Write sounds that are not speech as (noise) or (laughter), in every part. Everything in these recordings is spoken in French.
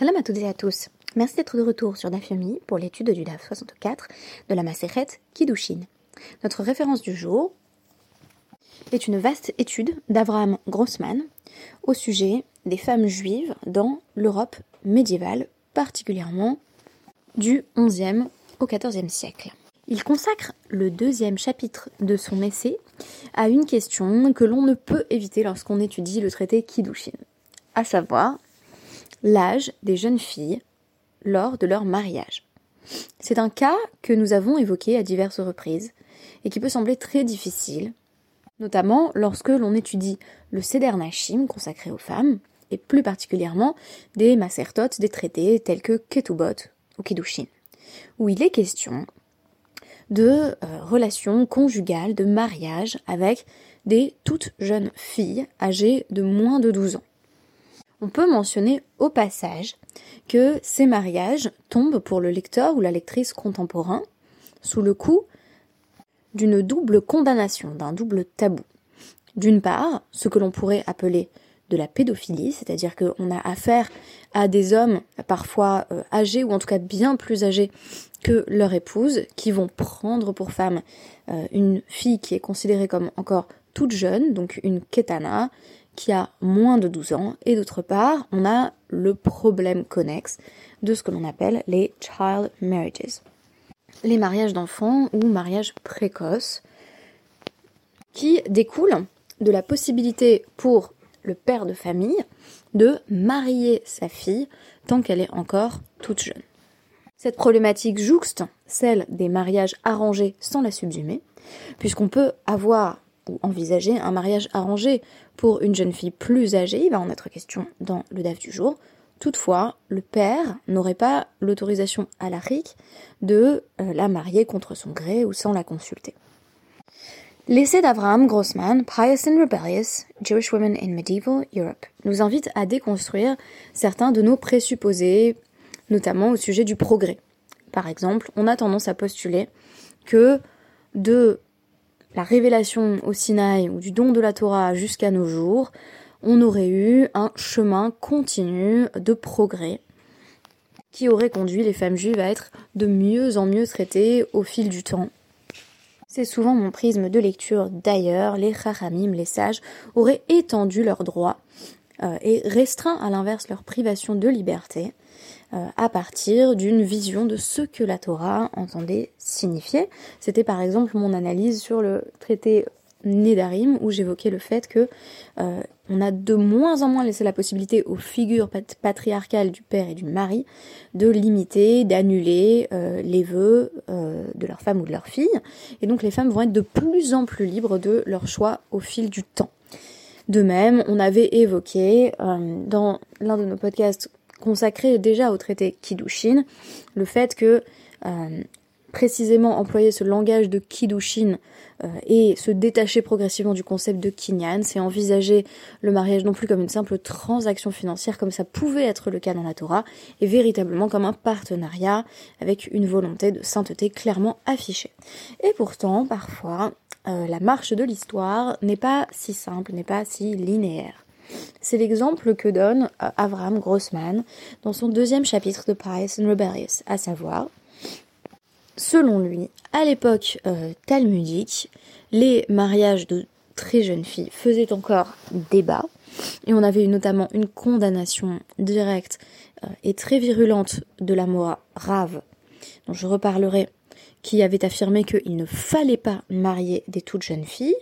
Shalom à toutes et à tous. Merci d'être de retour sur Dafyomi pour l'étude du DAF 64 de la Maseret Kiddushin. Notre référence du jour est une vaste étude d'Abraham Grossman au sujet des femmes juives dans l'Europe médiévale, particulièrement du XIe au XIVe siècle. Il consacre le deuxième chapitre de son essai à une question que l'on ne peut éviter lorsqu'on étudie le traité Kiddushin, à savoir l'âge des jeunes filles lors de leur mariage. C'est un cas que nous avons évoqué à diverses reprises et qui peut sembler très difficile, notamment lorsque l'on étudie le Seder Nashim consacré aux femmes, et plus particulièrement des macertotes, des traités tels que Ketubot ou Kiddushin, où il est question de euh, relations conjugales, de mariage avec des toutes jeunes filles âgées de moins de 12 ans on peut mentionner au passage que ces mariages tombent pour le lecteur ou la lectrice contemporain sous le coup d'une double condamnation, d'un double tabou. D'une part, ce que l'on pourrait appeler de la pédophilie, c'est-à-dire qu'on a affaire à des hommes parfois euh, âgés ou en tout cas bien plus âgés que leur épouse, qui vont prendre pour femme euh, une fille qui est considérée comme encore toute jeune, donc une ketana, qui a moins de 12 ans, et d'autre part, on a le problème connexe de ce que l'on appelle les child marriages, les mariages d'enfants ou mariages précoces, qui découlent de la possibilité pour le père de famille de marier sa fille tant qu'elle est encore toute jeune. Cette problématique jouxte celle des mariages arrangés sans la subsumer, puisqu'on peut avoir ou envisager un mariage arrangé pour une jeune fille plus âgée, il va en être question dans le DAF du jour. Toutefois, le père n'aurait pas l'autorisation à la de euh, la marier contre son gré ou sans la consulter. L'essai d'Abraham Grossman, Pious and Rebellious, Jewish Women in Medieval Europe, nous invite à déconstruire certains de nos présupposés, notamment au sujet du progrès. Par exemple, on a tendance à postuler que de la révélation au Sinaï ou du don de la Torah jusqu'à nos jours, on aurait eu un chemin continu de progrès qui aurait conduit les femmes juives à être de mieux en mieux traitées au fil du temps. C'est souvent mon prisme de lecture d'ailleurs, les chachamim, les sages, auraient étendu leurs droits euh, et restreint à l'inverse leur privation de liberté à partir d'une vision de ce que la Torah entendait signifier. C'était par exemple mon analyse sur le traité Nédarim où j'évoquais le fait que euh, on a de moins en moins laissé la possibilité aux figures patriarcales du père et du mari de limiter, d'annuler euh, les vœux de leur femme ou de leur fille. Et donc les femmes vont être de plus en plus libres de leur choix au fil du temps. De même, on avait évoqué dans l'un de nos podcasts consacré déjà au traité Kiddushin, le fait que euh, précisément employer ce langage de Kiddushin euh, et se détacher progressivement du concept de Kinyan, c'est envisager le mariage non plus comme une simple transaction financière comme ça pouvait être le cas dans la Torah, et véritablement comme un partenariat avec une volonté de sainteté clairement affichée. Et pourtant, parfois, euh, la marche de l'histoire n'est pas si simple, n'est pas si linéaire. C'est l'exemple que donne euh, Avraham Grossman dans son deuxième chapitre de Pious and Rebellious, à savoir, selon lui, à l'époque euh, talmudique, les mariages de très jeunes filles faisaient encore débat, et on avait notamment une condamnation directe euh, et très virulente de la Moa Rave, dont je reparlerai, qui avait affirmé qu'il ne fallait pas marier des toutes jeunes filles,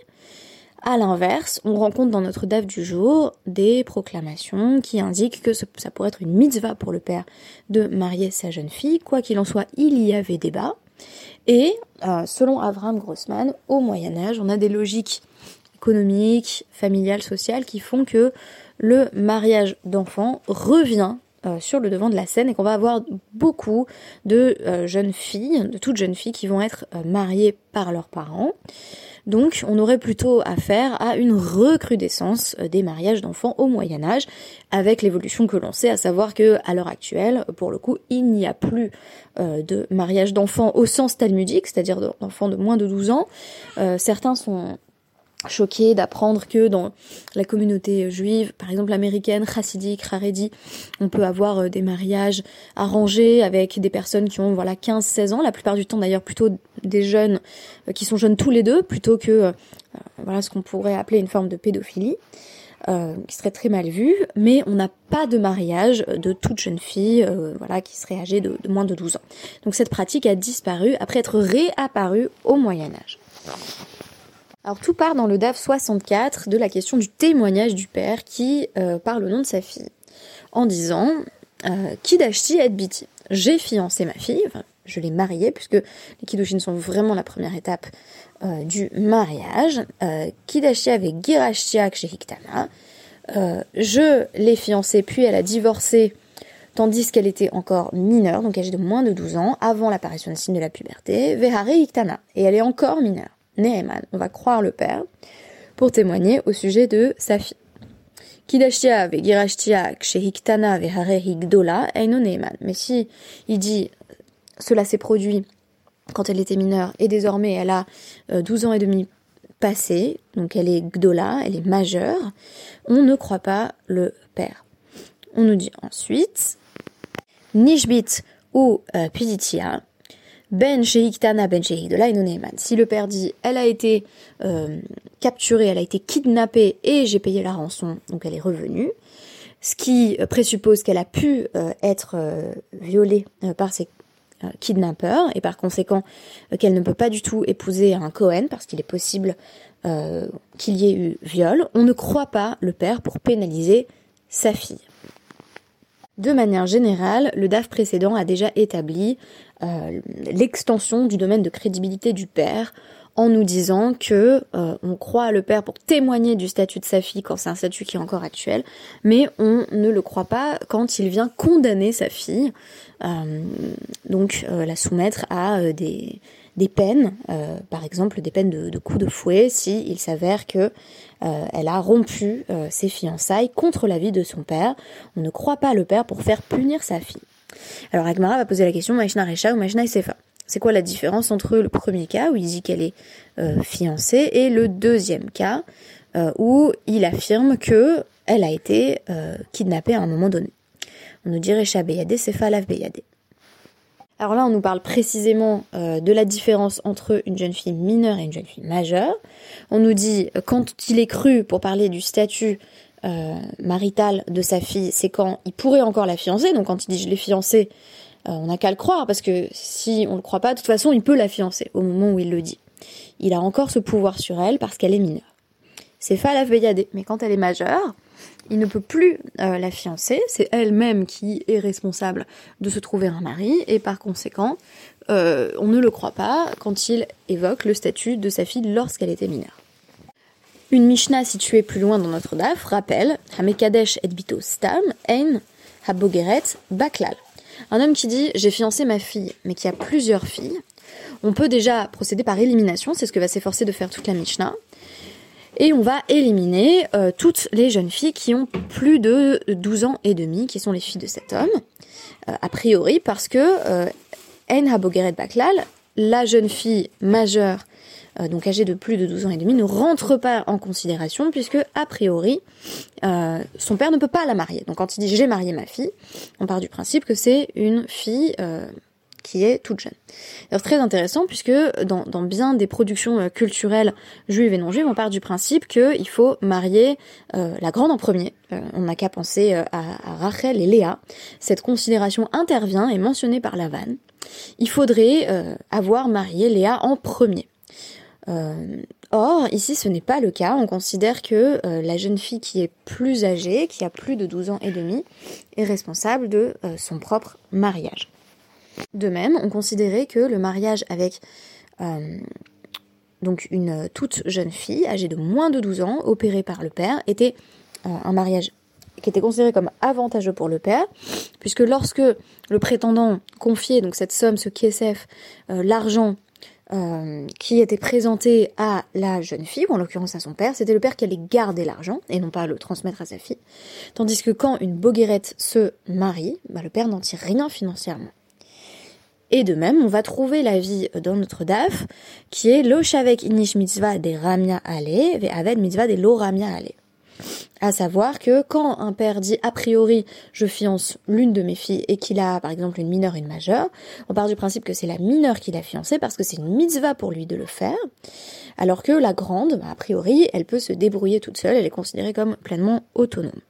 à l'inverse, on rencontre dans notre DAF du jour des proclamations qui indiquent que ça pourrait être une mitzvah pour le père de marier sa jeune fille. Quoi qu'il en soit, il y avait débat. Et euh, selon Avram Grossman, au Moyen Âge, on a des logiques économiques, familiales, sociales qui font que le mariage d'enfants revient euh, sur le devant de la scène et qu'on va avoir beaucoup de euh, jeunes filles, de toutes jeunes filles qui vont être mariées par leurs parents. Donc on aurait plutôt affaire à une recrudescence euh, des mariages d'enfants au Moyen Âge, avec l'évolution que l'on sait, à savoir que à l'heure actuelle, pour le coup, il n'y a plus euh, de mariage d'enfants au sens talmudique, c'est-à-dire d'enfants de moins de 12 ans. Euh, certains sont choqué d'apprendre que dans la communauté juive, par exemple américaine, chassidique, haredi, on peut avoir euh, des mariages arrangés avec des personnes qui ont voilà 15-16 ans, la plupart du temps d'ailleurs plutôt des jeunes euh, qui sont jeunes tous les deux, plutôt que euh, voilà ce qu'on pourrait appeler une forme de pédophilie. qui serait très mal vue, mais on n'a pas de mariage de toute jeune fille, voilà, qui serait âgée de, de moins de 12 ans. Donc cette pratique a disparu après être réapparue au Moyen Âge. Alors tout part dans le DAF 64 de la question du témoignage du père qui euh, parle au nom de sa fille en disant euh, Kidashti et biti. J'ai fiancé ma fille, je l'ai mariée puisque les Kiddushin sont vraiment la première étape euh, du mariage. Euh, Kidashti avec Girashtiak chez Hiktana. je l'ai fiancée puis elle a divorcé tandis qu'elle était encore mineure, donc âgée de moins de 12 ans, avant l'apparition de signe de la puberté, Vehare Hiktana, et elle est encore mineure. On va croire le père pour témoigner au sujet de sa fille. Kidashtia vegirashtia kshehiktana higdola eino. Mais si il dit cela s'est produit quand elle était mineure et désormais elle a 12 euh, ans et demi passé, donc elle est gdola, elle est majeure, on ne croit pas le père. On nous dit ensuite Nishbit ou euh, Piditia, ben Sheiktana Ben Si le père dit elle a été euh, capturée, elle a été kidnappée et j'ai payé la rançon, donc elle est revenue, ce qui euh, présuppose qu'elle a pu euh, être violée par ses kidnappeurs et par conséquent qu'elle ne peut pas du tout épouser un Cohen parce qu'il est possible qu'il y ait eu viol, on ne croit pas le père pour pénaliser sa fille. De manière générale, le DAF précédent a déjà établi euh, l'extension du domaine de crédibilité du père en nous disant que euh, on croit le père pour témoigner du statut de sa fille quand c'est un statut qui est encore actuel, mais on ne le croit pas quand il vient condamner sa fille, euh, donc la soumettre à des, des peines, par exemple des peines de, de coups de fouet, si il s'avère que elle a rompu ses fiançailles contre l'avis de son père. On ne croit pas le père pour faire punir sa fille. Alors Agmara va poser la question Machna Recha ou Machna Sefa? C'est quoi la différence entre le premier cas où il dit qu'elle est euh, fiancée et le deuxième cas euh, où il affirme que elle a été euh, kidnappée à un moment donné? On nous dit Recha Beyade, Sefa Lav Beyade. Alors là, on nous parle précisément de la différence entre une jeune fille mineure et une jeune fille majeure. On nous dit, quand il est cru, pour parler du statut euh, marital de sa fille, c'est quand il pourrait encore la fiancer. Donc quand il dit je l'ai fiancée, euh, on n'a qu'à le croire parce que si on le croit pas, de toute façon, il peut la fiancer au moment où il le dit. Il a encore ce pouvoir sur elle parce qu'elle est mineure. C'est Falaf Beyade, mais quand elle est majeure, il ne peut plus euh, la fiancer. C'est elle-même qui est responsable de se trouver un mari et par conséquent, on ne le croit pas quand il évoque le statut de sa fille lorsqu'elle était mineure. Une Mishnah située plus loin dans notre DAF rappelle Hamekadesh et bito stam ein habogeret baklal. Un homme qui dit j'ai fiancé ma fille, mais qui a plusieurs filles. On peut déjà procéder par élimination, c'est ce que va s'efforcer de faire toute la Mishnah. Et on va éliminer euh, toutes les jeunes filles qui ont plus de 12 ans et demi, qui sont les filles de cet homme, euh, a priori parce que euh, Baklal, la jeune fille majeure donc âgée de plus de 12 ans et demi, ne rentre pas en considération puisque, a priori, euh, son père ne peut pas la marier. Donc quand il dit j'ai marié ma fille, on part du principe que c'est une fille euh, qui est toute jeune. C'est très intéressant puisque dans, bien des productions culturelles juives et non juives, on part du principe qu'il faut marier la grande en premier. on n'a qu'à penser à, à, Rachel et Léa. Cette considération intervient et mentionnée par Lavan. Il faudrait avoir marié Léa en premier. Euh, or, ici, ce n'est pas le cas. On considère que euh, la jeune fille qui est plus âgée, qui a plus de 12 ans et demi, est responsable de euh, son propre mariage. De même, on considérait que le mariage avec donc une toute jeune fille, âgée de moins de 12 ans, opérée par le père, était un mariage qui était considéré comme avantageux pour le père, puisque lorsque le prétendant confiait donc cette somme, ce KSF, l'argent euh, qui était présenté à la jeune fille, ou en l'occurrence à son père, c'était le père qui allait garder l'argent et non pas le transmettre à sa fille. Tandis que quand une boguerette se marie, bah, le père n'en tire rien financièrement. Et de même, on va trouver la vie dans notre DAF, qui est lo inish mitzvah des ramia ale, ve mitzvah des lo ramia. À savoir que quand un père dit a priori je fiance l'une de mes filles et qu'il a par exemple une mineure et une majeure, on part du principe que c'est la mineure qui l'a fiancée parce que c'est une mitzvah pour lui de le faire, alors que la grande, a priori, elle peut se débrouiller toute seule, elle est considérée comme pleinement autonome.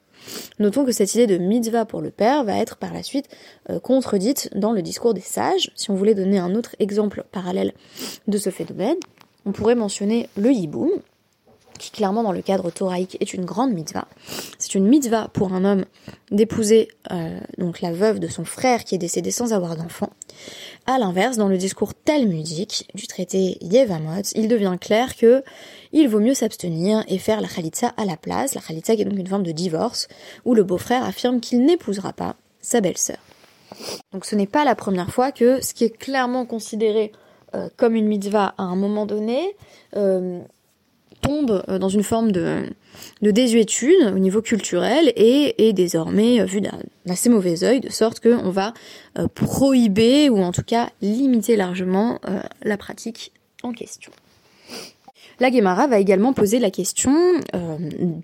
Notons que cette idée de mitzvah pour le père va être par la suite euh, contredite dans le discours des sages. Si on voulait donner un autre exemple parallèle de ce phénomène, on pourrait mentionner le hiboum, qui clairement dans le cadre thoraïque est une grande mitzvah. C'est une mitzvah pour un homme d'épouser euh, la veuve de son frère qui est décédé sans avoir d'enfant. À l'inverse, dans le discours talmudique du traité Yevamot, il devient clair que il vaut mieux s'abstenir et faire la khalitsa à la place, la khalitsa qui est donc une forme de divorce, où le beau-frère affirme qu'il n'épousera pas sa belle-sœur. Donc ce n'est pas la première fois que ce qui est clairement considéré euh, comme une mitzvah à un moment donné euh, tombe euh, dans une forme de, de désuétude au niveau culturel et est désormais vu d'un assez mauvais œil, de sorte qu'on va prohiber ou en tout cas limiter largement la pratique en question. La Guémara va également poser la question euh,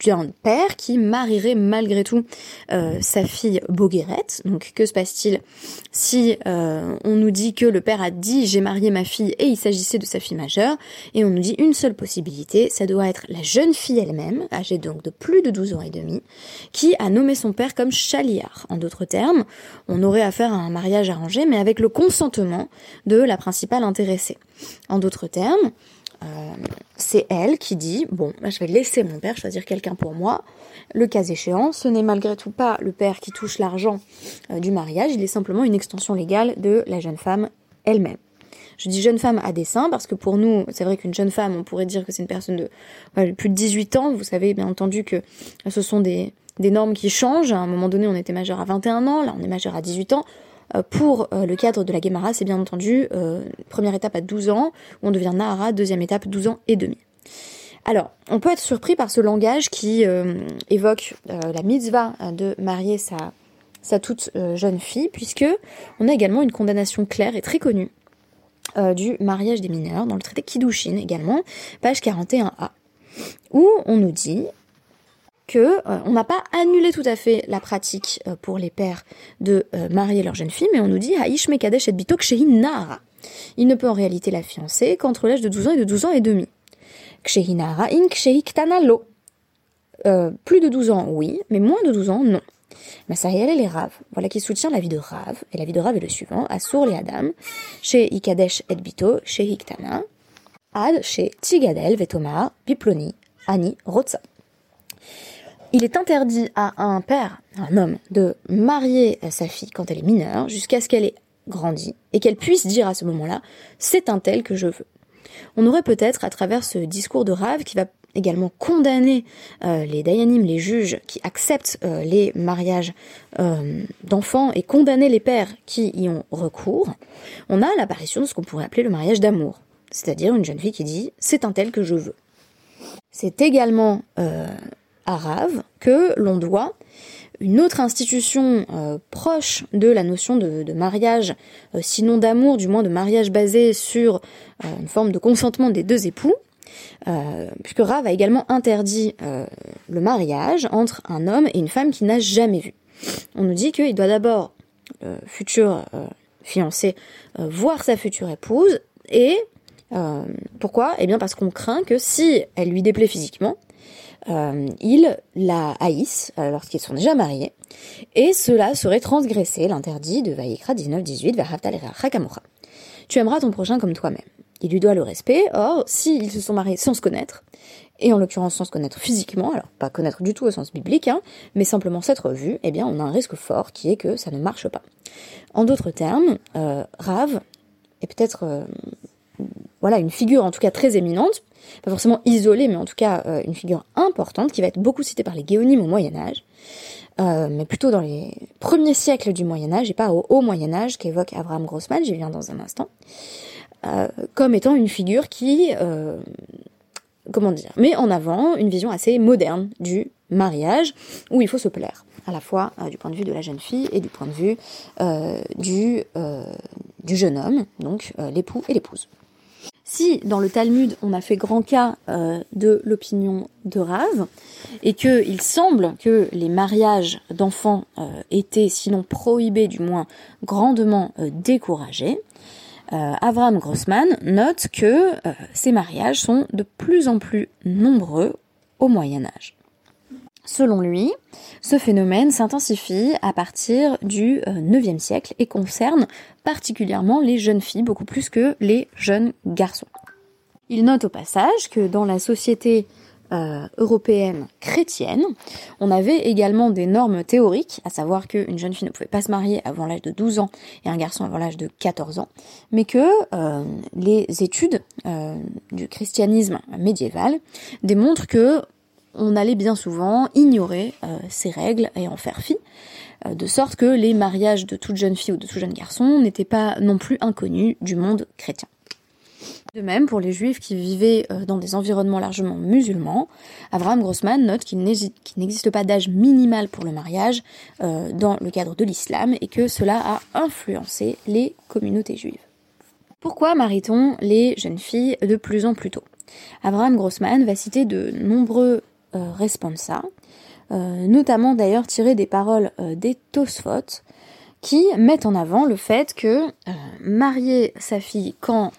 d'un père qui marierait malgré tout euh, sa fille Boguerette. Donc que se passe-t-il si euh, on nous dit que le père a dit j'ai marié ma fille et il s'agissait de sa fille majeure et on nous dit une seule possibilité, ça doit être la jeune fille elle-même, âgée donc de plus de 12 ans et demi, qui a nommé son père comme chaliard. En d'autres termes, on aurait affaire à un mariage arrangé mais avec le consentement de la principale intéressée. En d'autres termes, c'est elle qui dit bon, bah, je vais laisser mon père choisir quelqu'un pour moi. Le cas échéant, ce n'est malgré tout pas le père qui touche l'argent euh, du mariage, il est simplement une extension légale de la jeune femme elle-même. Je dis jeune femme à dessein parce que pour nous, c'est vrai qu'une jeune femme, on pourrait dire que c'est une personne de plus de 18 ans. Vous savez bien entendu que ce sont des, des normes qui changent. À un moment donné, on était majeur à 21 ans, là on est majeur à 18 ans. Euh, pour euh, le cadre de la Gemara, c'est bien entendu euh, première étape à 12 ans, où on devient Nahara, deuxième étape 12 ans et demi. Alors, on peut être surpris par ce langage qui évoque la mitzvah de marier sa, sa toute jeune fille, puisque on a également une condamnation claire et très connue du mariage des mineurs dans le traité Kiddushin également, page 41a, où on nous dit que euh, on n'a pas annulé tout à fait la pratique euh, pour les pères de euh, marier leur jeune fille, mais on nous dit Haïsh Mekadesh et Bitok Nara. Il ne peut en réalité la fiancer qu'entre l'âge de 12 ans et de 12 ans et demi. Kshehinara in plus de 12 ans, oui, mais moins de 12 ans, non. Masariel et les Rav, voilà qui soutient la vie de Rav, et la vie de Rav est le suivant, Assour et Adam, chez Ikadesh et Bito, chez Hiktana, Ad, chez Tigadel, Vetomar, Biploni, Ani, Rotsa il est interdit à un père, un homme, de marier sa fille quand elle est mineure jusqu'à ce qu'elle ait grandi et qu'elle puisse dire à ce moment-là c'est un tel que je veux. On aurait peut-être à travers ce discours de Rave qui va également condamner euh, les dayanim, les juges qui acceptent euh, les mariages euh, d'enfants et condamner les pères qui y ont recours, on a l'apparition de ce qu'on pourrait appeler le mariage d'amour, c'est-à-dire une jeune fille qui dit c'est un tel que je veux. C'est également arabe que l'on doit une autre institution euh, proche de la notion de, mariage, euh, sinon d'amour, du moins de mariage basé sur euh, une forme de consentement des deux époux, puisque Rav a également interdit le mariage entre un homme et une femme qui n'a jamais vu. On nous dit qu'il doit d'abord, le futur fiancé, voir sa future épouse, et pourquoi? Eh bien parce qu'on craint que si elle lui déplaît physiquement, euh, ils la haïssent euh, lorsqu'ils sont déjà mariés, et cela serait transgresser l'interdit de Vayikra 19-18 Tu aimeras ton prochain comme toi-même. Il lui doit le respect, or, s'ils se sont mariés sans se connaître, et en l'occurrence sans se connaître physiquement, alors pas connaître du tout au sens biblique, hein, mais simplement s'être vu, eh bien on a un risque fort qui est que ça ne marche pas. En d'autres termes, euh, Rav est peut-être euh, voilà une figure en tout cas très éminente, pas forcément isolée, mais en tout cas euh, une figure importante qui va être beaucoup citée par les guéonymes au Moyen Âge, euh, mais plutôt dans les premiers siècles du Moyen Âge et pas au haut Moyen Âge qu'évoque Abraham Grossman, j'y viens dans un instant, euh, comme étant une figure qui, comment dire, met en avant une vision assez moderne du mariage où il faut se plaire à la fois du point de vue de la jeune fille et du point de vue du, du jeune homme, donc l'époux et l'épouse. Si dans le Talmud on a fait grand cas de l'opinion de Rav et qu'il semble que les mariages d'enfants étaient sinon prohibés du moins grandement découragés, Avraham Grossman note que ces mariages sont de plus en plus nombreux au Moyen Âge. Selon lui, ce phénomène s'intensifie à partir du IXe euh, siècle et concerne particulièrement les jeunes filles beaucoup plus que les jeunes garçons. Il note au passage que dans la société euh, européenne chrétienne, on avait également des normes théoriques, à savoir qu'une jeune fille ne pouvait pas se marier avant l'âge de 12 ans et un garçon avant l'âge de 14 ans, mais que euh, les études du christianisme médiéval démontrent que on allait bien souvent ignorer euh, ces règles et en faire fi, euh, de sorte que les mariages de toute jeune fille ou de tout jeune garçon n'étaient pas non plus inconnus du monde chrétien. De même, pour les juifs qui vivaient euh, dans des environnements largement musulmans, Abraham Grossman note qu'il n'existe pas d'âge minimal pour le mariage dans le cadre de l'islam et que cela a influencé les communautés juives. Pourquoi marie-t-on les jeunes filles de plus en plus tôt? Abraham Grossman va citer de nombreux responsa, euh, notamment d'ailleurs tiré des paroles euh, des Tosfot, qui mettent en avant le fait que marier sa fille quand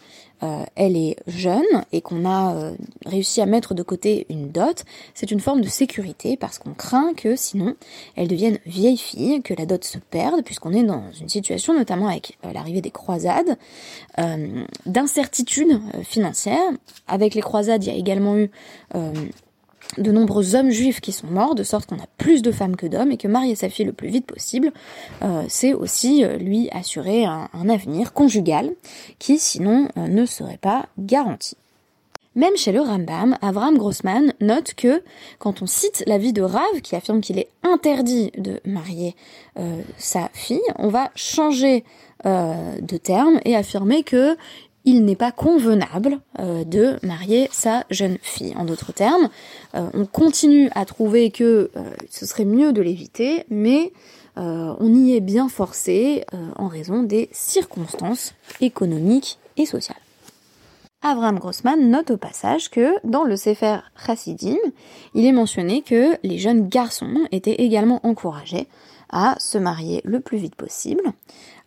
elle est jeune et qu'on a réussi à mettre de côté une dot, c'est une forme de sécurité parce qu'on craint que sinon elle devienne vieille fille, que la dot se perde, puisqu'on est dans une situation, notamment avec l'arrivée des croisades, d'incertitude financière. Avec les croisades, il y a également eu de nombreux hommes juifs qui sont morts, de sorte qu'on a plus de femmes que d'hommes, et que marier sa fille le plus vite possible, euh, c'est aussi euh, lui assurer un, avenir conjugal qui sinon euh, ne serait pas garanti. Même chez le Rambam, Avraham Grossman note que quand on cite la vie de Rav, qui affirme qu'il est interdit de marier sa fille, on va changer de terme et affirmer que il n'est pas convenable euh, de marier sa jeune fille. En d'autres termes, euh, on continue à trouver que euh, ce serait mieux de l'éviter, mais on y est bien forcé en raison des circonstances économiques et sociales. Avraham Grossman note au passage que dans le Sefer Chassidim, il est mentionné que les jeunes garçons étaient également encouragés à se marier le plus vite possible,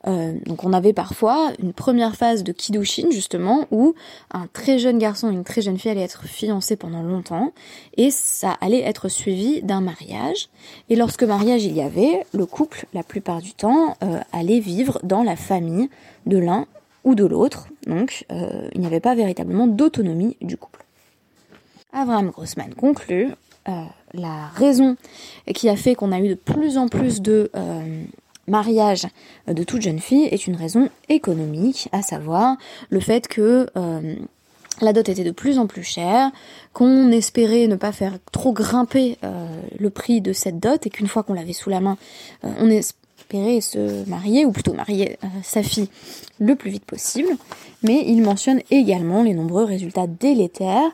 euh, donc on avait parfois une première phase de Kiddushin justement où un très jeune garçon et une très jeune fille allaient être fiancés pendant longtemps et ça allait être suivi d'un mariage. Et lorsque mariage il y avait, le couple la plupart du temps euh, allait vivre dans la famille de l'un ou de l'autre. Donc euh, il n'y avait pas véritablement d'autonomie du couple. Abraham Grossman conclut la raison qui a fait qu'on a eu de plus en plus de mariage de toute jeune fille est une raison économique, à savoir le fait que euh, la dot était de plus en plus chère, qu'on espérait ne pas faire trop grimper euh, le prix de cette dot et qu'une fois qu'on l'avait sous la main, euh, on espérait se marier, ou plutôt marier sa fille le plus vite possible. Mais il mentionne également les nombreux résultats délétères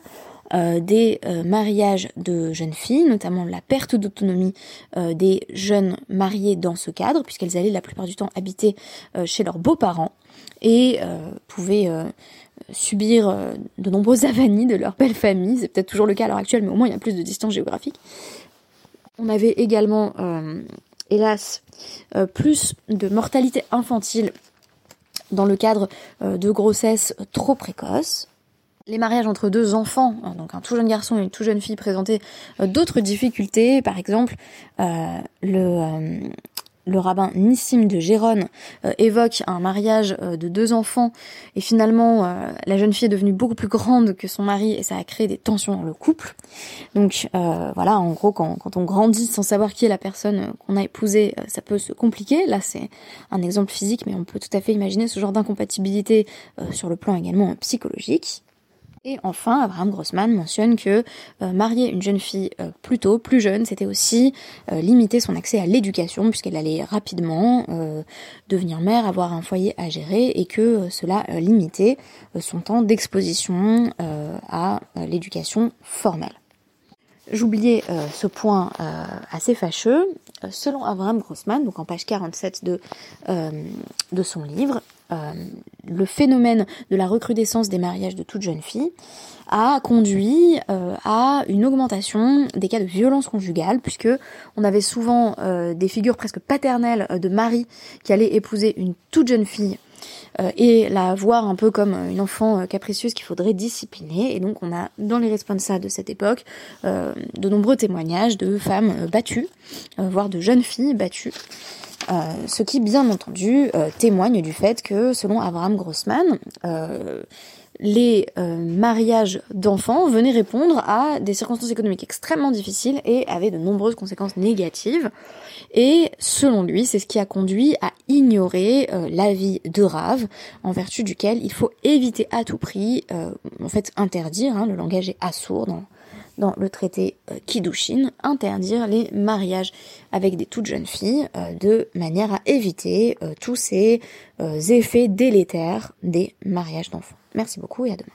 euh, des euh, mariages de jeunes filles, notamment la perte d'autonomie euh, des jeunes mariées dans ce cadre, puisqu'elles allaient la plupart du temps habiter chez leurs beaux-parents et pouvaient subir de nombreuses (laughs) avanies de leur belle famille. C'est peut-être toujours le cas à l'heure actuelle, mais au moins il y a plus de distance géographique. On avait également, hélas, plus de mortalité infantile dans le cadre de grossesses trop précoces les mariages entre deux enfants, hein, donc un tout jeune garçon et une tout jeune fille, présentaient euh, d'autres difficultés. Par exemple, euh, le, euh, le rabbin Nissim de Gérone évoque un mariage de deux enfants et finalement la jeune fille est devenue beaucoup plus grande que son mari et ça a créé des tensions dans le couple. Donc voilà, en gros, quand, on grandit sans savoir qui est la personne qu'on a épousée, ça peut se compliquer. Là, c'est un exemple physique, mais on peut tout à fait imaginer ce genre d'incompatibilité sur le plan également psychologique. Et enfin, Abraham Grossman mentionne que euh, marier une jeune fille euh, plus tôt, plus jeune, c'était aussi euh, limiter son accès à l'éducation, puisqu'elle allait rapidement devenir mère, avoir un foyer à gérer, et que cela limitait son temps d'exposition à l'éducation formelle. J'oubliais ce point assez fâcheux. selon Abraham Grossman, donc en page 47 de, de son livre, le phénomène de la recrudescence des mariages de toutes jeunes filles a conduit à une augmentation des cas de violence conjugale, puisque on avait souvent des figures presque paternelles de mari qui allaient épouser une toute jeune fille euh, et la voir un peu comme une enfant euh, capricieuse qu'il faudrait discipliner. Et donc on a dans les responsables de cette époque euh, de nombreux témoignages de femmes battues, voire de jeunes filles battues. Ce qui, bien entendu, témoigne du fait que, selon Abraham Grossman, les mariages d'enfants venaient répondre à des circonstances économiques extrêmement difficiles et avaient de nombreuses conséquences négatives. Et selon lui, c'est ce qui a conduit à ignorer euh, l'avis de Rave, en vertu duquel il faut éviter à tout prix, euh, en fait interdire, hein, le langage est assourd dans, dans le traité euh, Kidushin, interdire les mariages avec des toutes jeunes filles de manière à éviter tous ces effets délétères des mariages d'enfants. Merci beaucoup et à demain.